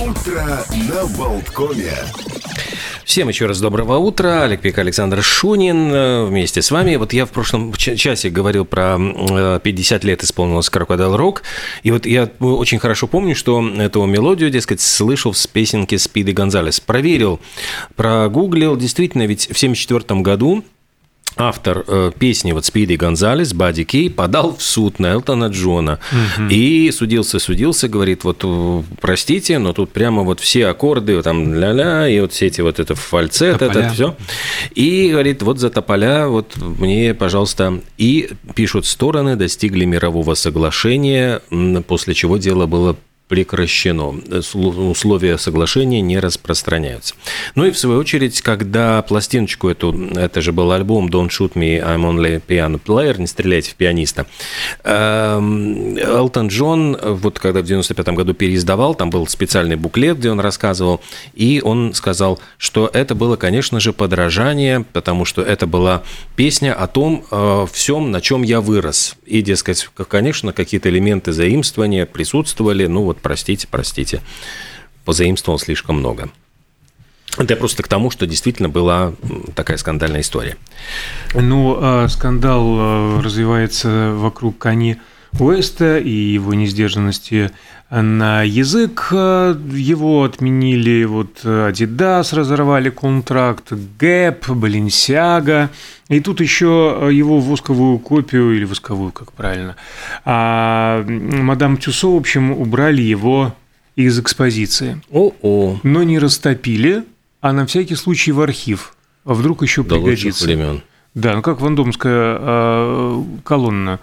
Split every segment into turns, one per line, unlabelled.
Утро на Болткоме.
Всем еще раз доброго утра. Олег Пик, Александр Шунин э, вместе с вами. Вот я в прошлом часе говорил про 50 э, лет исполнилось Крокодил Рок. И вот я очень хорошо помню, что эту мелодию, дескать, слышал с песенки Спиды Гонзалес. Проверил, прогуглил. Действительно, ведь в 1974 году автор э, песни вот Спиди Гонзалес, Бадди Кей, подал в суд на Элтона Джона. Угу. И судился, судился, говорит, вот э, простите, но тут прямо вот все аккорды, там ля-ля, и вот все эти вот это фальцет, тополя. это все. И говорит, вот за тополя, вот мне, пожалуйста, и пишут, стороны достигли мирового соглашения, после чего дело было прекращено. Условия соглашения не распространяются. Ну и в свою очередь, когда пластиночку эту, это же был альбом Don't Shoot Me, I'm Only Piano Player, не стреляйте в пианиста, эм, Элтон Джон, вот когда в 95 году переиздавал, там был специальный буклет, где он рассказывал, и он сказал, что это было, конечно же, подражание, потому что это была песня о том э, всем, на чем я вырос. И, дескать, конечно, какие-то элементы заимствования присутствовали, ну вот простите, простите, позаимствовал слишком много. Это просто к тому, что действительно была такая скандальная история.
Ну, а скандал а, развивается вокруг Кани Уэста и его несдержанности на язык. Его отменили, вот Adidas разорвали контракт, Gap, Balenciaga. И тут еще его восковую копию, или восковую, как правильно, а мадам Тюсо, в общем, убрали его из экспозиции.
О-о.
Но не растопили, а на всякий случай в архив. А вдруг еще До пригодится.
времен.
Да, ну как Вандомская э, колонна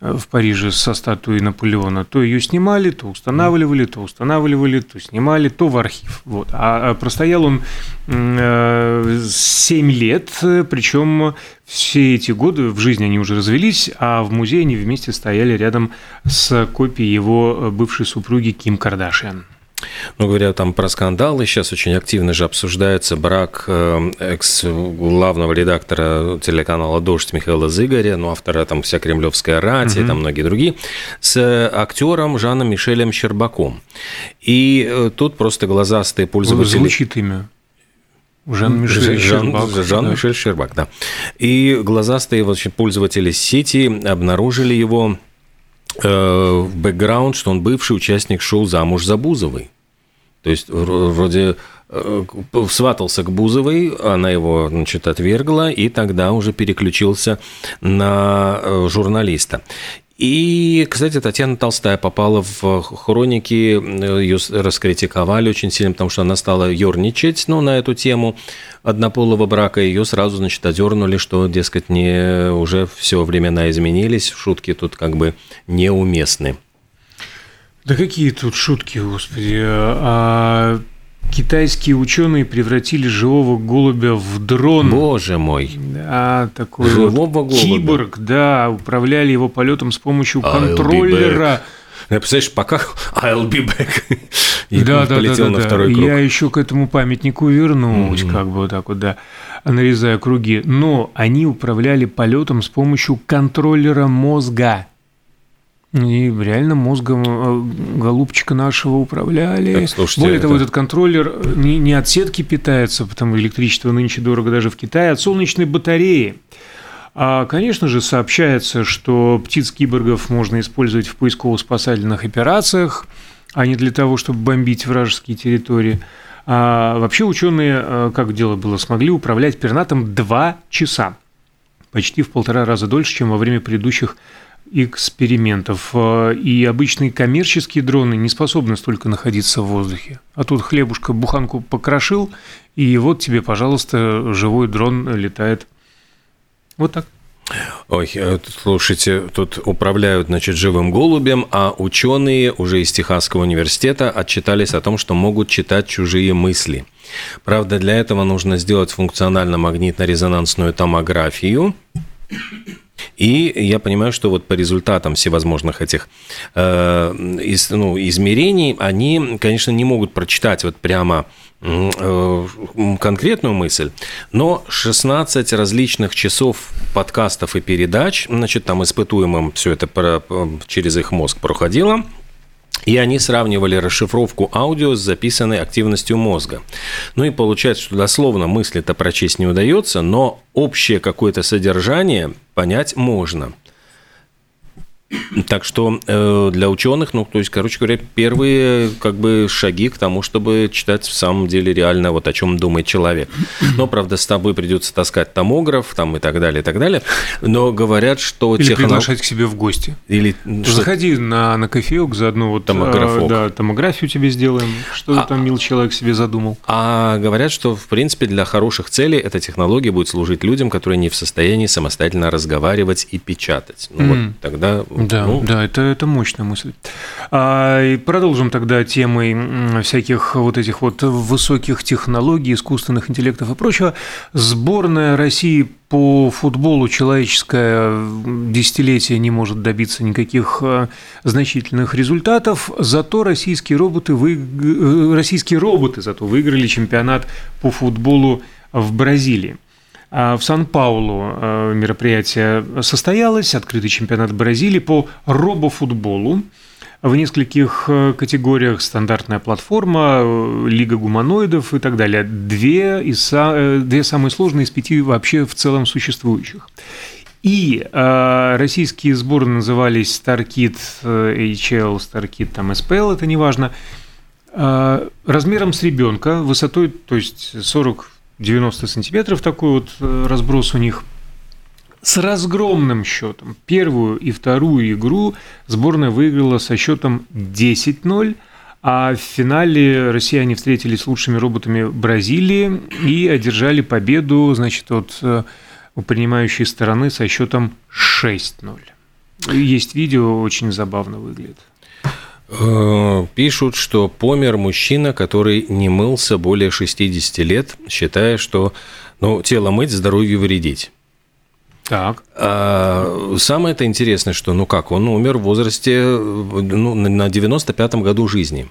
в Париже со статуей Наполеона, то ее снимали, то устанавливали, то устанавливали, то снимали, то в архив. Вот. А, а простоял он 7 э, лет, причем все эти годы в жизни они уже развелись, а в музее они вместе стояли рядом с копией его бывшей супруги Ким Кардашьян.
Ну, говоря там про скандалы, сейчас очень активно же обсуждается брак э, экс-главного редактора телеканала «Дождь» Михаила Зыгоря, ну, автора там вся кремлевская рать угу. и там многие другие, с актером Жаном Мишелем Щербаком. И э, тут просто глазастые пользователи...
Звучит имя.
Жан Мишель Жан, Щербак. Жан да. Щербак, да. И глазастые вообще пользователи сети обнаружили его Э, бэкграунд, что он бывший участник шоу «Замуж за Бузовой». То есть вроде э, сватался к Бузовой, она его, значит, отвергла, и тогда уже переключился на э, журналиста. И, кстати, Татьяна Толстая попала в хроники, ее раскритиковали очень сильно, потому что она стала ерничать ну, на эту тему однополого брака. Ее сразу, значит, одернули, что, дескать, не, уже все времена изменились, шутки тут как бы неуместны.
Да какие тут шутки, господи. А китайские ученые превратили живого голубя в дрон.
Боже мой.
Да, такой живого вот голубя. киборг, да, управляли его полетом с помощью I'll контроллера.
Я представляешь, пока I'll be back.
И да, да, полетел да, да, на второй круг. Я еще к этому памятнику вернусь, mm-hmm. как бы вот так вот, да, нарезая круги. Но они управляли полетом с помощью контроллера мозга. И реально мозгом э, голубчика нашего управляли. Так, слушайте, Более того, этот контроллер не, не от сетки питается, потому электричество нынче дорого даже в Китае, а от солнечной батареи. А, конечно же, сообщается, что птиц-киборгов можно использовать в поисково-спасательных операциях, а не для того, чтобы бомбить вражеские территории. А вообще ученые, э, как дело было, смогли управлять пернатом два часа, почти в полтора раза дольше, чем во время предыдущих экспериментов. Э, и обычные коммерческие дроны не способны столько находиться в воздухе. А тут хлебушка буханку покрошил, и вот тебе, пожалуйста, живой дрон летает. Вот так.
Ой, э, слушайте, тут управляют, значит, живым голубем, а ученые уже из Техасского университета отчитались о том, что могут читать чужие мысли. Правда, для этого нужно сделать функционально-магнитно-резонансную томографию, и я понимаю, что вот по результатам всевозможных этих э, из, ну, измерений, они, конечно, не могут прочитать вот прямо э, конкретную мысль, но 16 различных часов подкастов и передач, значит, там испытуемым все это про, через их мозг проходило – И они сравнивали расшифровку аудио с записанной активностью мозга. Ну и получается, что дословно мысли-то прочесть не удается, но общее какое-то содержание понять можно – так что э, для ученых, ну, то есть, короче говоря, первые как бы шаги к тому, чтобы читать в самом деле реально вот о чем думает человек. Но, правда, с тобой придется таскать томограф там и так далее, и так далее. Но говорят, что...
Или технолог... приглашать к себе в гости. Или... Что... Заходи на, на кофеек, заодно вот... Томографок. Э, да, томографию тебе сделаем. Что а... там, мил человек, себе задумал?
А говорят, что, в принципе, для хороших целей эта технология будет служить людям, которые не в состоянии самостоятельно разговаривать и печатать. Ну, mm. вот тогда
да, ну, да, это, это мощная мысль. А, и продолжим тогда темой всяких вот этих вот высоких технологий, искусственных интеллектов и прочего. Сборная России по футболу человеческое десятилетие не может добиться никаких а, значительных результатов, зато российские роботы, вы... Э, российские роботы зато выиграли чемпионат по футболу в Бразилии. А в Сан-Паулу э, мероприятие состоялось, открытый чемпионат Бразилии по робофутболу в нескольких э, категориях стандартная платформа, э, лига гуманоидов и так далее. Две, из, две самые сложные из пяти вообще в целом существующих. И э, российские сборы назывались StarKid HL, StarKid там SPL, это неважно, э, размером с ребенка, высотой, то есть 40 90 сантиметров такой вот э, разброс у них. С разгромным счетом. Первую и вторую игру сборная выиграла со счетом 10-0, а в финале россияне встретились с лучшими роботами Бразилии и одержали победу, значит, от э, принимающей стороны со счетом 6-0. Есть видео, очень забавно выглядит.
Э, пишут, что помер мужчина, который не мылся более 60 лет, считая, что ну, тело мыть, здоровью вредить.
Так.
А, самое это интересное, что, ну как, он умер в возрасте ну, на 95-м году жизни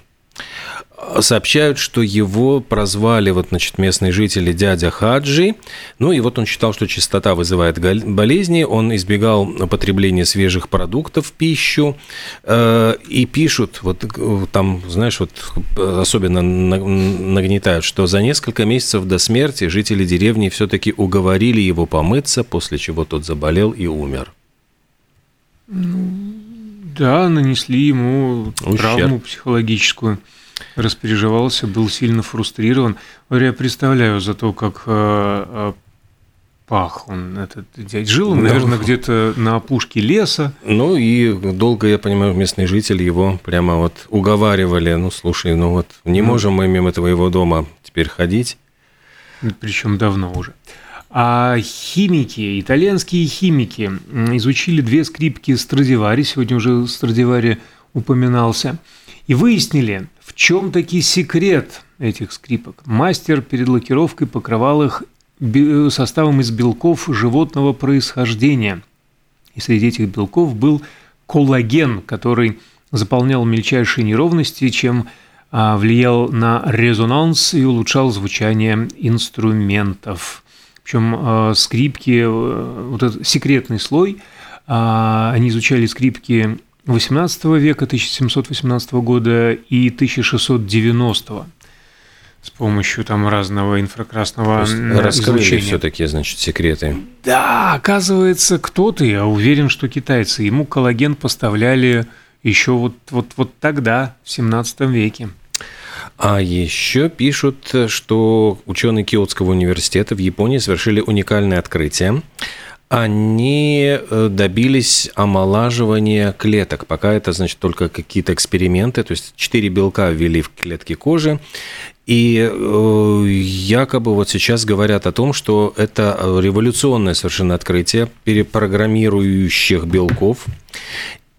сообщают, что его прозвали вот, значит, местные жители дядя Хаджи. Ну и вот он считал, что чистота вызывает болезни. Он избегал потребления свежих продуктов в пищу. Э, и пишут, вот там, знаешь, вот особенно нагнетают, что за несколько месяцев до смерти жители деревни все-таки уговорили его помыться, после чего тот заболел и умер.
Да, нанесли ему Ущерб. травму психологическую распереживался, был сильно фрустрирован. Я представляю за то, как э, э, пах он, этот дядь. Жил он, ну, наверное, где-то на опушке леса.
Ну и долго, я понимаю, местные жители его прямо вот уговаривали. Ну, слушай, ну вот не ну, можем мы мимо твоего дома теперь ходить.
Причем давно уже. А химики, итальянские химики изучили две скрипки Страдивари, сегодня уже Страдивари упоминался, и выяснили, в чем таки секрет этих скрипок? Мастер перед лакировкой покрывал их составом из белков животного происхождения. И среди этих белков был коллаген, который заполнял мельчайшие неровности, чем а, влиял на резонанс и улучшал звучание инструментов. Причем а, скрипки, э, вот этот секретный слой, а, они изучали скрипки XVIII века, 1718 года и 1690 с помощью там разного инфракрасного
раскрыли все-таки, значит, секреты.
Да, оказывается, кто-то, я уверен, что китайцы, ему коллаген поставляли еще вот, вот, вот тогда, в 17 веке.
А еще пишут, что ученые Киотского университета в Японии совершили уникальное открытие они э, добились омолаживания клеток. Пока это, значит, только какие-то эксперименты. То есть четыре белка ввели в клетки кожи. И э, якобы вот сейчас говорят о том, что это революционное совершенно открытие перепрограммирующих белков.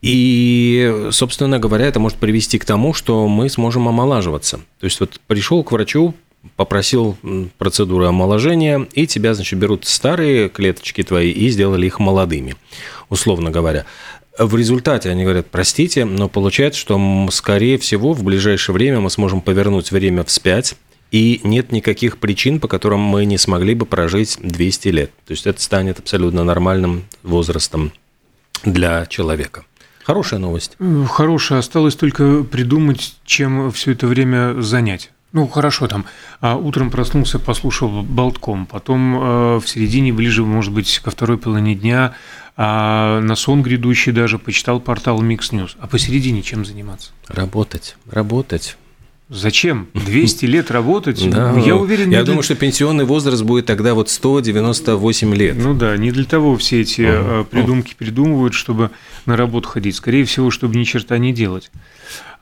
И, собственно говоря, это может привести к тому, что мы сможем омолаживаться. То есть вот пришел к врачу, попросил процедуры омоложения, и тебя, значит, берут старые клеточки твои и сделали их молодыми, условно говоря. В результате они говорят, простите, но получается, что, скорее всего, в ближайшее время мы сможем повернуть время вспять, и нет никаких причин, по которым мы не смогли бы прожить 200 лет. То есть это станет абсолютно нормальным возрастом для человека. Хорошая новость.
Хорошая. Осталось только придумать, чем все это время занять. Ну, хорошо, там а утром проснулся, послушал болтком, потом э, в середине, ближе, может быть, ко второй половине дня, а на сон грядущий даже почитал портал Mix News. А посередине чем заниматься?
Работать, работать.
Зачем? 200 лет работать?
Да, я уверен. Я для... думаю, что пенсионный возраст будет тогда вот 198 лет.
Ну да, не для того все эти uh-huh. придумки придумывают, чтобы на работу ходить. Скорее всего, чтобы ни черта не делать.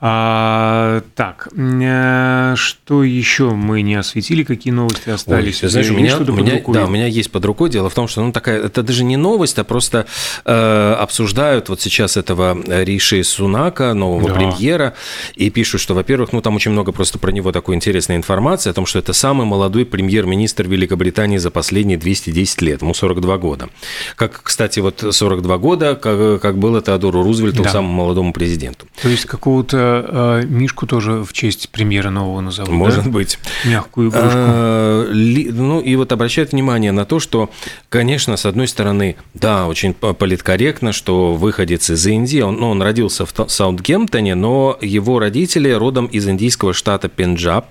А, так, э, что еще мы не осветили, какие новости остались?
Ой, знаешь, у меня, у меня, да, у меня есть под рукой. Дело в том, что ну, такая, это даже не новость, а просто э, обсуждают вот сейчас этого Риши Сунака, нового да. премьера, и пишут, что, во-первых, ну там очень много просто про него такой интересной информации, о том, что это самый молодой премьер-министр Великобритании за последние 210 лет, ему 42 года. Как, кстати, вот 42 года, как, как было Теодору Рузвельту, да. самому молодому президенту.
То есть какого-то э, Мишку тоже в честь премьера нового назовут,
Может
да?
быть.
Мягкую игрушку. А,
ли, ну, и вот обращают внимание на то, что, конечно, с одной стороны, да, очень политкорректно, что выходец из Индии, он, ну, он родился в Саутгемптоне, но его родители родом из индийского штата Пенджаб,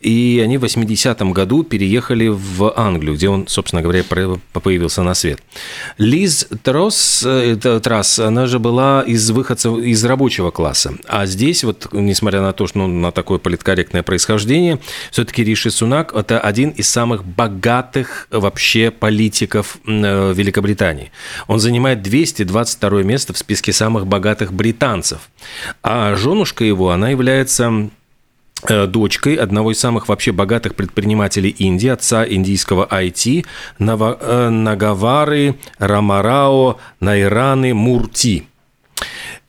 и они в 80-м году переехали в Англию, где он, собственно говоря, появился на свет. Лиз Трос, э, Трасс, она же была из выходцев из рабочего класса. А здесь, вот, несмотря на то, что ну, на такое политкорректное происхождение, все-таки Риши Сунак – это один из самых богатых вообще политиков э, Великобритании. Он занимает 222 место в списке самых богатых британцев. А женушка его, она является дочкой одного из самых вообще богатых предпринимателей Индии, отца индийского IT, э, Нагавары Рамарао Найраны Мурти.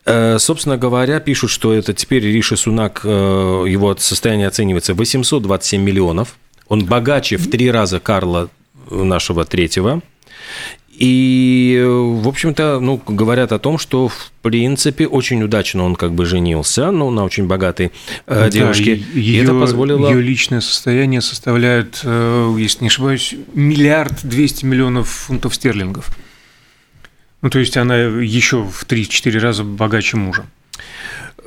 Э, собственно говоря, пишут, что это теперь Риши Сунак, его состояние оценивается 827 миллионов. Он богаче в три раза Карла нашего третьего. И, в общем-то, ну, говорят о том, что, в принципе, очень удачно он как бы женился, ну, на очень богатой э, да, девушке.
Ее, и это позволило... Ее личное состояние составляет, э, если не ошибаюсь, миллиард двести миллионов фунтов стерлингов. Ну, то есть она еще в 3-4 раза богаче мужа.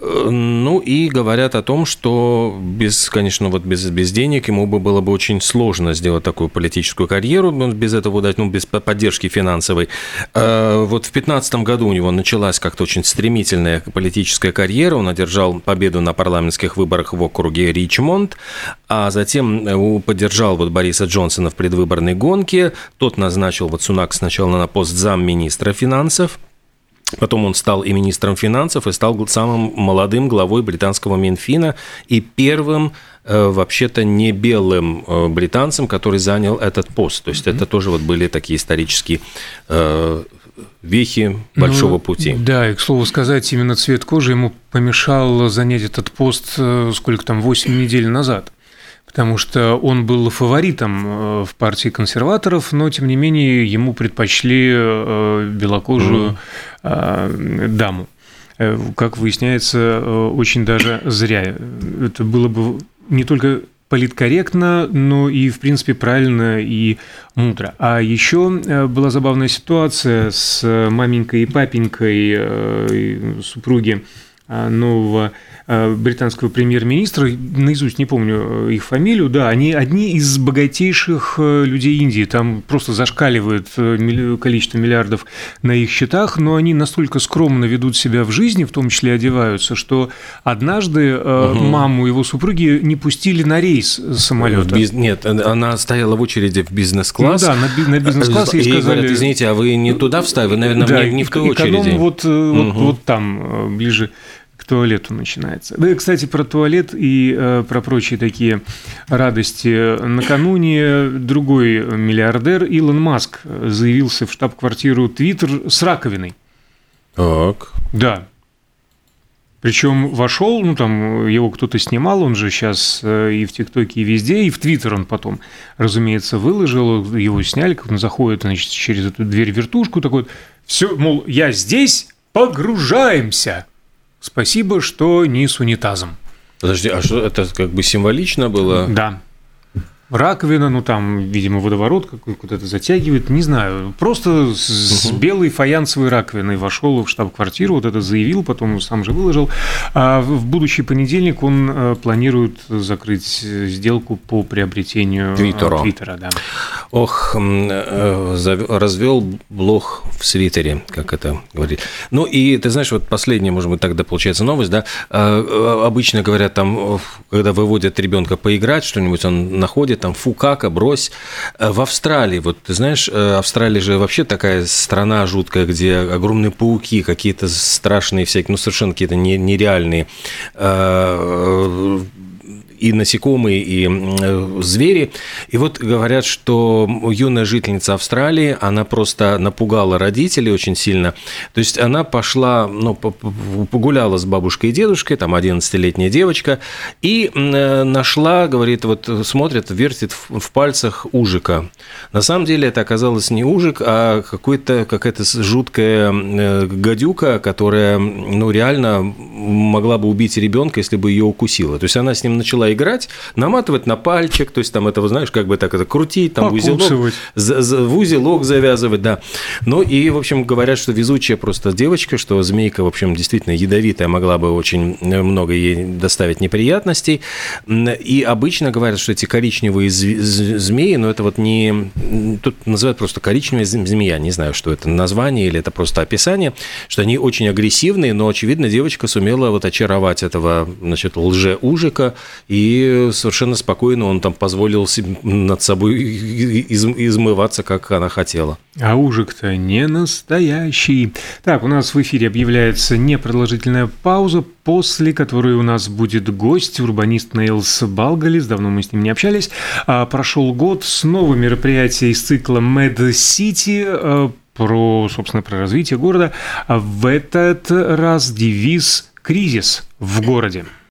Ну и говорят о том, что без, конечно, вот без, без денег ему бы было бы очень сложно сделать такую политическую карьеру, без этого дать, ну, без поддержки финансовой. А, вот в 2015 году у него началась как-то очень стремительная политическая карьера, он одержал победу на парламентских выборах в округе Ричмонд, а затем э, поддержал вот Бориса Джонсона в предвыборной гонке, тот назначил вот Сунак сначала на пост замминистра финансов, Потом он стал и министром финансов, и стал самым молодым главой британского Минфина и первым э, вообще-то не белым э, британцем, который занял этот пост. То есть mm-hmm. это тоже вот были такие исторические э, вехи большого ну, пути.
Да, и к слову сказать, именно цвет кожи ему помешал занять этот пост сколько там, 8 недель назад потому что он был фаворитом э, в партии консерваторов, но тем не менее ему предпочли э, белокожую mm. даму. Как выясняется, очень даже зря. Это было бы не только политкорректно, но и, в принципе, правильно и мудро. А еще была забавная ситуация с маменькой и папенькой супруги нового британского премьер-министра, наизусть не помню э, их фамилию, да, они одни из богатейших э, людей Индии, там просто зашкаливает количество миллиардов на их счетах, но они настолько скромно ведут себя в жизни, в том числе одеваются, что однажды угу. маму его супруги не пустили на рейс самолета.
Биз... Нет, она стояла в очереди в бизнес-класс.
Ну, да, на, на бизнес-класс
и сказали... говорят, извините, а вы не туда встали, вы, наверное, да, не, не в той очереди.
вот, угу. вот, вот там, ближе к туалету начинается. Да, кстати, про туалет и э, про прочие такие радости. Накануне другой миллиардер Илон Маск заявился в штаб-квартиру Твиттер с раковиной.
Так.
Да. Причем вошел, ну там его кто-то снимал, он же сейчас э, и в ТикТоке, и везде, и в Твиттер он потом, разумеется, выложил, его сняли, как он заходит, значит, через эту дверь вертушку, такой, все, мол, я здесь, погружаемся. Спасибо, что не с унитазом.
Подожди, а что это как бы символично было?
Да. Раковина, ну там, видимо, водоворот какой куда-то затягивает, не знаю. Просто с угу. белой фаянсовой раковиной вошел в штаб-квартиру, вот это заявил, потом сам же выложил. А в будущий понедельник он э, планирует закрыть сделку по приобретению
Твиттера.
Твиттера да.
Ох, э, развел блог в свитере, как это говорит. Ну и ты знаешь, вот последняя, может быть, тогда получается новость, да? Обычно говорят там, когда выводят ребенка поиграть, что-нибудь он находит, там фукака, брось. Э, в Австралии, вот ты знаешь, э, Австралия же вообще такая страна жуткая, где огромные пауки, какие-то страшные всякие, ну совершенно какие-то нереальные э, и насекомые, и э, звери. И вот говорят, что юная жительница Австралии, она просто напугала родителей очень сильно. То есть она пошла, ну, погуляла с бабушкой и дедушкой, там 11-летняя девочка, и э, нашла, говорит, вот смотрит, вертит в пальцах ужика. На самом деле это оказалось не ужик, а какой-то, какая-то жуткая э, гадюка, которая, ну, реально могла бы убить ребенка, если бы ее укусила. То есть она с ним начала играть, наматывать на пальчик, то есть там этого, знаешь, как бы так это крутить, там узелок, в узелок завязывать, да. Ну и, в общем, говорят, что везучая просто девочка, что змейка, в общем, действительно ядовитая, могла бы очень много ей доставить неприятностей. И обычно говорят, что эти коричневые змеи, но это вот не... Тут называют просто коричневая змея, не знаю, что это название или это просто описание, что они очень агрессивные, но, очевидно, девочка сумела вот очаровать этого, значит, лже-ужика и совершенно спокойно он там позволил себе над собой из, измываться, как она хотела.
А ужик-то не настоящий. Так, у нас в эфире объявляется непродолжительная пауза, после которой у нас будет гость, урбанист Нейлс Балгалис, давно мы с ним не общались. А, прошел год, снова мероприятие из цикла Mad City, а, про, собственно, про развитие города. А в этот раз девиз «Кризис в городе».